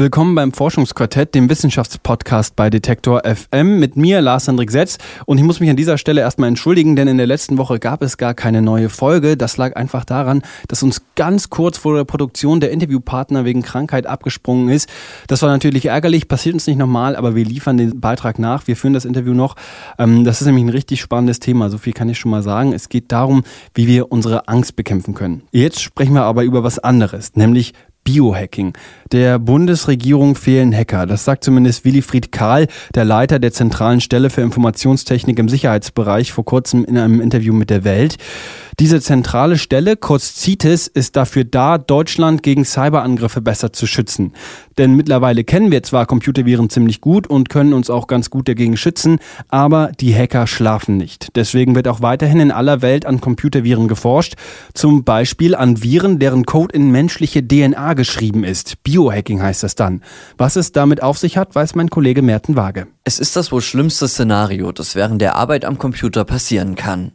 Willkommen beim Forschungsquartett, dem Wissenschaftspodcast bei Detektor FM mit mir, Lars Hendrik Setz. Und ich muss mich an dieser Stelle erstmal entschuldigen, denn in der letzten Woche gab es gar keine neue Folge. Das lag einfach daran, dass uns ganz kurz vor der Produktion der Interviewpartner wegen Krankheit abgesprungen ist. Das war natürlich ärgerlich, passiert uns nicht nochmal, aber wir liefern den Beitrag nach. Wir führen das Interview noch. Ähm, das ist nämlich ein richtig spannendes Thema, so viel kann ich schon mal sagen. Es geht darum, wie wir unsere Angst bekämpfen können. Jetzt sprechen wir aber über was anderes, nämlich Biohacking. Der Bundesregierung fehlen Hacker. Das sagt zumindest Willi-Fried Karl, der Leiter der zentralen Stelle für Informationstechnik im Sicherheitsbereich, vor kurzem in einem Interview mit der Welt. Diese zentrale Stelle, kurz CITES, ist dafür da, Deutschland gegen Cyberangriffe besser zu schützen. Denn mittlerweile kennen wir zwar Computerviren ziemlich gut und können uns auch ganz gut dagegen schützen, aber die Hacker schlafen nicht. Deswegen wird auch weiterhin in aller Welt an Computerviren geforscht, zum Beispiel an Viren, deren Code in menschliche DNA geschrieben ist. Biohacking heißt das dann. Was es damit auf sich hat, weiß mein Kollege Merten Waage. Es ist das wohl schlimmste Szenario, das während der Arbeit am Computer passieren kann.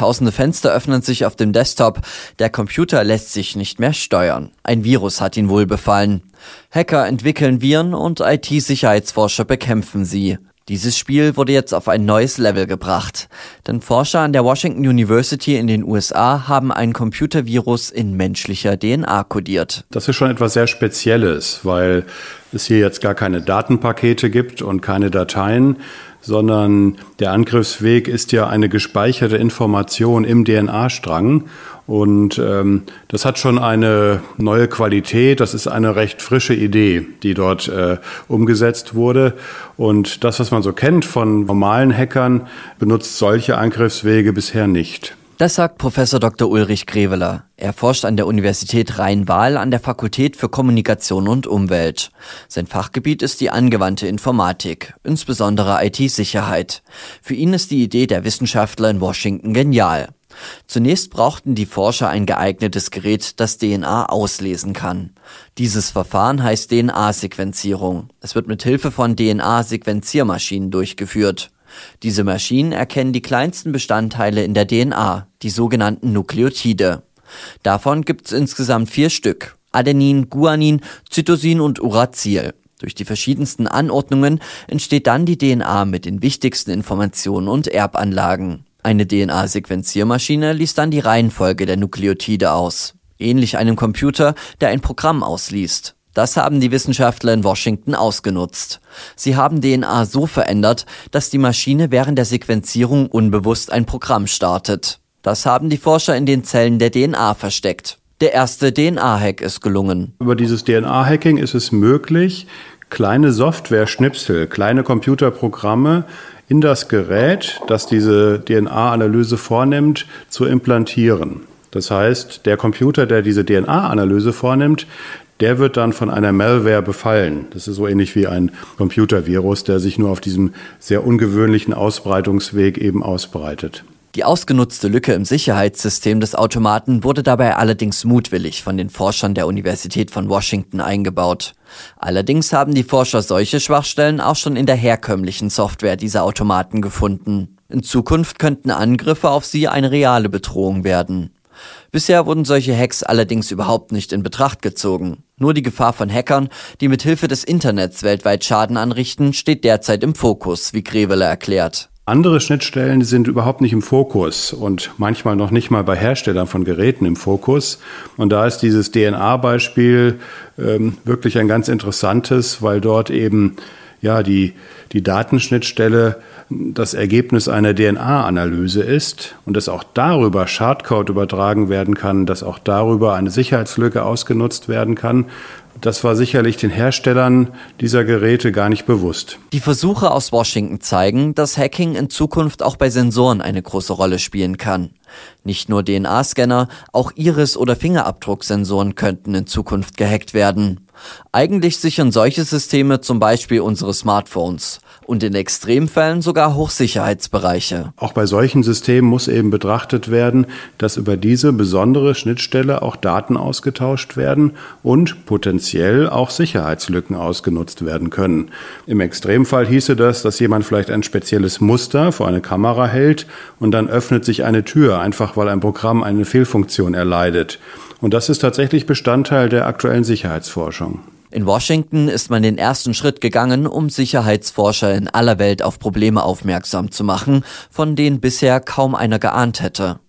Tausende Fenster öffnen sich auf dem Desktop. Der Computer lässt sich nicht mehr steuern. Ein Virus hat ihn wohl befallen. Hacker entwickeln Viren und IT-Sicherheitsforscher bekämpfen sie. Dieses Spiel wurde jetzt auf ein neues Level gebracht. Denn Forscher an der Washington University in den USA haben ein Computervirus in menschlicher DNA kodiert. Das ist schon etwas sehr Spezielles, weil es hier jetzt gar keine Datenpakete gibt und keine Dateien, sondern der Angriffsweg ist ja eine gespeicherte Information im DNA-Strang. Und ähm, das hat schon eine neue Qualität. Das ist eine recht frische Idee, die dort äh, umgesetzt wurde. Und das, was man so kennt von normalen Hackern, benutzt solche Angriffswege bisher nicht. Das sagt Professor Dr. Ulrich Greveler. Er forscht an der Universität Rhein-Waal an der Fakultät für Kommunikation und Umwelt. Sein Fachgebiet ist die angewandte Informatik, insbesondere IT-Sicherheit. Für ihn ist die Idee der Wissenschaftler in Washington genial. Zunächst brauchten die Forscher ein geeignetes Gerät, das DNA auslesen kann. Dieses Verfahren heißt DNA-Sequenzierung. Es wird mit Hilfe von DNA-Sequenziermaschinen durchgeführt. Diese Maschinen erkennen die kleinsten Bestandteile in der DNA, die sogenannten Nukleotide. Davon gibt es insgesamt vier Stück. Adenin, Guanin, Zytosin und Uracil. Durch die verschiedensten Anordnungen entsteht dann die DNA mit den wichtigsten Informationen und Erbanlagen. Eine DNA-Sequenziermaschine liest dann die Reihenfolge der Nukleotide aus. Ähnlich einem Computer, der ein Programm ausliest. Das haben die Wissenschaftler in Washington ausgenutzt. Sie haben DNA so verändert, dass die Maschine während der Sequenzierung unbewusst ein Programm startet. Das haben die Forscher in den Zellen der DNA versteckt. Der erste DNA-Hack ist gelungen. Über dieses DNA-Hacking ist es möglich, kleine Software-Schnipsel, kleine Computerprogramme in das Gerät, das diese DNA-Analyse vornimmt, zu implantieren. Das heißt, der Computer, der diese DNA-Analyse vornimmt, der wird dann von einer Malware befallen. Das ist so ähnlich wie ein Computervirus, der sich nur auf diesem sehr ungewöhnlichen Ausbreitungsweg eben ausbreitet. Die ausgenutzte Lücke im Sicherheitssystem des Automaten wurde dabei allerdings mutwillig von den Forschern der Universität von Washington eingebaut. Allerdings haben die Forscher solche Schwachstellen auch schon in der herkömmlichen Software dieser Automaten gefunden. In Zukunft könnten Angriffe auf sie eine reale Bedrohung werden. Bisher wurden solche Hacks allerdings überhaupt nicht in Betracht gezogen. Nur die Gefahr von Hackern, die mit Hilfe des Internets weltweit Schaden anrichten, steht derzeit im Fokus, wie Grevele erklärt. Andere Schnittstellen sind überhaupt nicht im Fokus und manchmal noch nicht mal bei Herstellern von Geräten im Fokus. Und da ist dieses DNA-Beispiel ähm, wirklich ein ganz interessantes, weil dort eben ja die, die Datenschnittstelle das Ergebnis einer DNA-Analyse ist und dass auch darüber Schadcode übertragen werden kann, dass auch darüber eine Sicherheitslücke ausgenutzt werden kann. Das war sicherlich den Herstellern dieser Geräte gar nicht bewusst. Die Versuche aus Washington zeigen, dass Hacking in Zukunft auch bei Sensoren eine große Rolle spielen kann. Nicht nur DNA-Scanner, auch Iris- oder Fingerabdrucksensoren könnten in Zukunft gehackt werden. Eigentlich sichern solche Systeme zum Beispiel unsere Smartphones und in Extremfällen sogar Hochsicherheitsbereiche. Auch bei solchen Systemen muss eben betrachtet werden, dass über diese besondere Schnittstelle auch Daten ausgetauscht werden und potenziell auch Sicherheitslücken ausgenutzt werden können. Im Extremfall hieße das, dass jemand vielleicht ein spezielles Muster vor eine Kamera hält und dann öffnet sich eine Tür, einfach weil ein Programm eine Fehlfunktion erleidet. Und das ist tatsächlich Bestandteil der aktuellen Sicherheitsforschung. In Washington ist man den ersten Schritt gegangen, um Sicherheitsforscher in aller Welt auf Probleme aufmerksam zu machen, von denen bisher kaum einer geahnt hätte.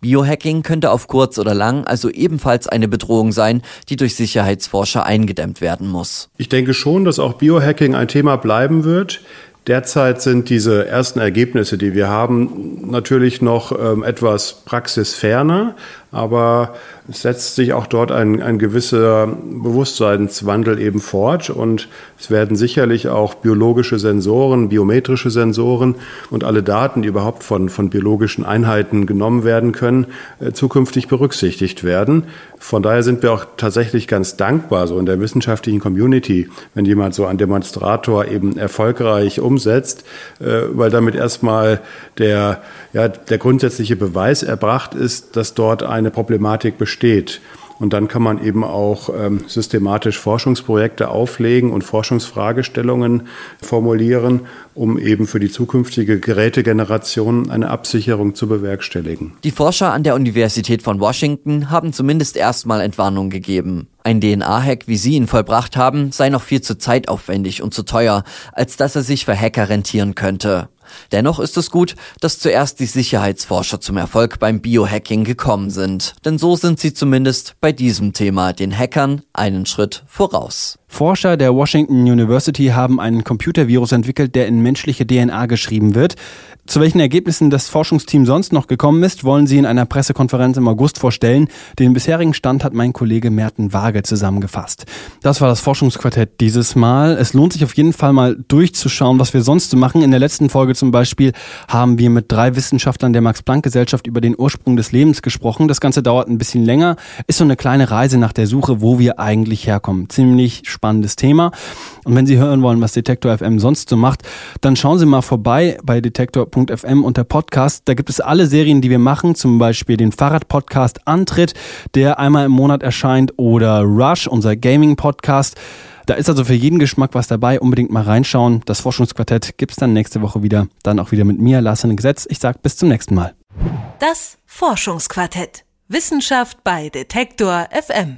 Biohacking könnte auf kurz oder lang also ebenfalls eine Bedrohung sein, die durch Sicherheitsforscher eingedämmt werden muss. Ich denke schon, dass auch Biohacking ein Thema bleiben wird. Derzeit sind diese ersten Ergebnisse, die wir haben, natürlich noch ähm, etwas praxisferner, aber es setzt sich auch dort ein, ein gewisser Bewusstseinswandel eben fort und es werden sicherlich auch biologische Sensoren, biometrische Sensoren und alle Daten, die überhaupt von, von biologischen Einheiten genommen werden können, äh, zukünftig berücksichtigt werden. Von daher sind wir auch tatsächlich ganz dankbar, so in der wissenschaftlichen Community, wenn jemand so einen Demonstrator eben erfolgreich umsetzt, äh, weil damit erstmal der, ja, der grundsätzliche Beweis erbracht ist, dass dort ein eine Problematik besteht. Und dann kann man eben auch ähm, systematisch Forschungsprojekte auflegen und Forschungsfragestellungen formulieren, um eben für die zukünftige Gerätegeneration eine Absicherung zu bewerkstelligen. Die Forscher an der Universität von Washington haben zumindest erstmal Entwarnung gegeben. Ein DNA-Hack, wie sie ihn vollbracht haben, sei noch viel zu zeitaufwendig und zu teuer, als dass er sich für Hacker rentieren könnte. Dennoch ist es gut, dass zuerst die Sicherheitsforscher zum Erfolg beim Biohacking gekommen sind. Denn so sind sie zumindest bei diesem Thema den Hackern einen Schritt voraus. Forscher der Washington University haben einen Computervirus entwickelt, der in menschliche DNA geschrieben wird. Zu welchen Ergebnissen das Forschungsteam sonst noch gekommen ist, wollen sie in einer Pressekonferenz im August vorstellen. Den bisherigen Stand hat mein Kollege Merten Waage zusammengefasst. Das war das Forschungsquartett dieses Mal. Es lohnt sich auf jeden Fall mal durchzuschauen, was wir sonst so machen. In der letzten Folge zum Beispiel haben wir mit drei Wissenschaftlern der Max-Planck-Gesellschaft über den Ursprung des Lebens gesprochen. Das Ganze dauert ein bisschen länger, ist so eine kleine Reise nach der Suche, wo wir eigentlich herkommen. Ziemlich spannendes Thema. Und wenn Sie hören wollen, was Detektor FM sonst so macht, dann schauen Sie mal vorbei bei detektor.fm unter Podcast. Da gibt es alle Serien, die wir machen, zum Beispiel den Fahrrad-Podcast Antritt, der einmal im Monat erscheint, oder Rush, unser Gaming-Podcast. Da ist also für jeden Geschmack was dabei. Unbedingt mal reinschauen. Das Forschungsquartett gibt's dann nächste Woche wieder. Dann auch wieder mit mir, Lars Gesetz. Ich sag bis zum nächsten Mal. Das Forschungsquartett. Wissenschaft bei Detektor FM.